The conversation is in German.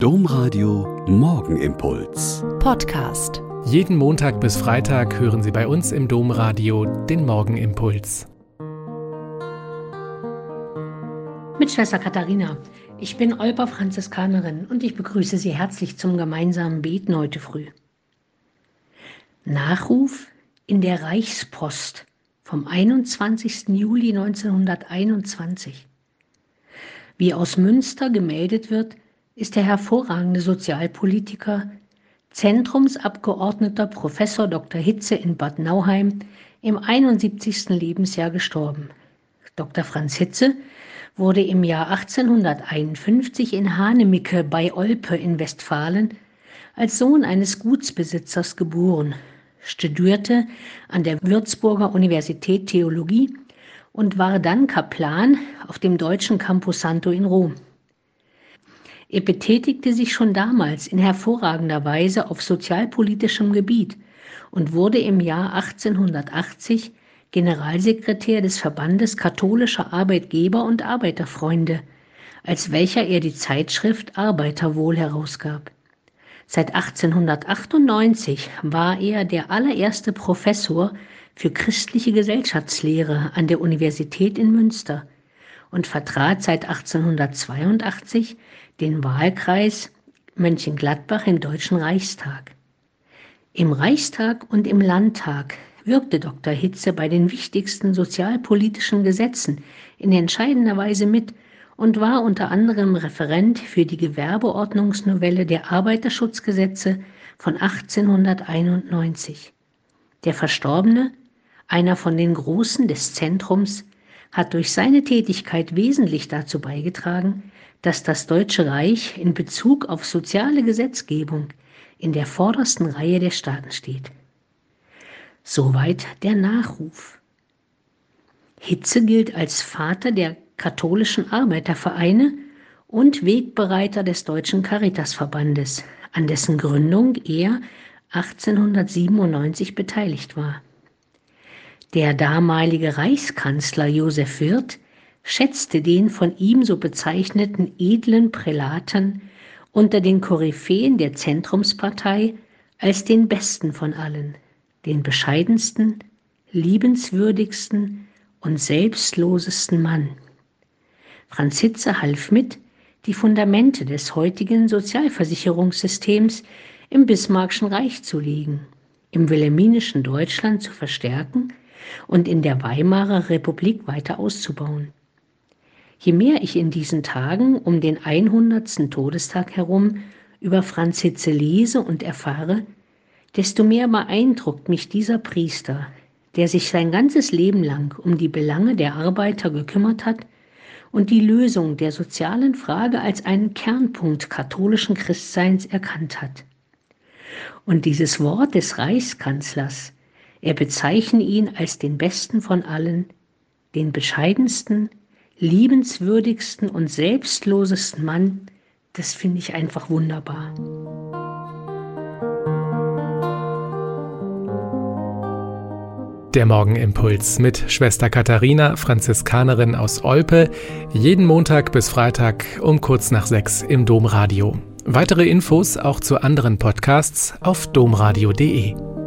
Domradio Morgenimpuls. Podcast. Jeden Montag bis Freitag hören Sie bei uns im Domradio den Morgenimpuls. Mit Schwester Katharina. Ich bin Olper Franziskanerin und ich begrüße Sie herzlich zum gemeinsamen Beten heute früh. Nachruf in der Reichspost vom 21. Juli 1921. Wie aus Münster gemeldet wird, ist der hervorragende Sozialpolitiker, Zentrumsabgeordneter Professor Dr. Hitze in Bad Nauheim im 71. Lebensjahr gestorben. Dr. Franz Hitze wurde im Jahr 1851 in Hanemicke bei Olpe in Westfalen als Sohn eines Gutsbesitzers geboren, studierte an der Würzburger Universität Theologie und war dann Kaplan auf dem deutschen Campus Santo in Rom. Er betätigte sich schon damals in hervorragender Weise auf sozialpolitischem Gebiet und wurde im Jahr 1880 Generalsekretär des Verbandes katholischer Arbeitgeber und Arbeiterfreunde, als welcher er die Zeitschrift Arbeiterwohl herausgab. Seit 1898 war er der allererste Professor für christliche Gesellschaftslehre an der Universität in Münster und vertrat seit 1882 den Wahlkreis Mönchengladbach im Deutschen Reichstag. Im Reichstag und im Landtag wirkte Dr. Hitze bei den wichtigsten sozialpolitischen Gesetzen in entscheidender Weise mit und war unter anderem Referent für die Gewerbeordnungsnovelle der Arbeiterschutzgesetze von 1891. Der Verstorbene, einer von den Großen des Zentrums, hat durch seine Tätigkeit wesentlich dazu beigetragen, dass das Deutsche Reich in Bezug auf soziale Gesetzgebung in der vordersten Reihe der Staaten steht. Soweit der Nachruf. Hitze gilt als Vater der katholischen Arbeitervereine und Wegbereiter des Deutschen Caritasverbandes, an dessen Gründung er 1897 beteiligt war. Der damalige Reichskanzler Josef Wirth schätzte den von ihm so bezeichneten edlen Prälaten unter den Koryphäen der Zentrumspartei als den besten von allen, den bescheidensten, liebenswürdigsten und selbstlosesten Mann. Franz Hitze half mit, die Fundamente des heutigen Sozialversicherungssystems im Bismarckschen Reich zu legen, im wilhelminischen Deutschland zu verstärken und in der Weimarer Republik weiter auszubauen. Je mehr ich in diesen Tagen um den 100. Todestag herum über Franz Hitze lese und erfahre, desto mehr beeindruckt mich dieser Priester, der sich sein ganzes Leben lang um die Belange der Arbeiter gekümmert hat und die Lösung der sozialen Frage als einen Kernpunkt katholischen Christseins erkannt hat. Und dieses Wort des Reichskanzlers, er bezeichne ihn als den besten von allen, den bescheidensten, liebenswürdigsten und selbstlosesten Mann, das finde ich einfach wunderbar. Der Morgenimpuls mit Schwester Katharina, Franziskanerin aus Olpe, jeden Montag bis Freitag um kurz nach sechs im Domradio. Weitere Infos auch zu anderen Podcasts auf domradio.de.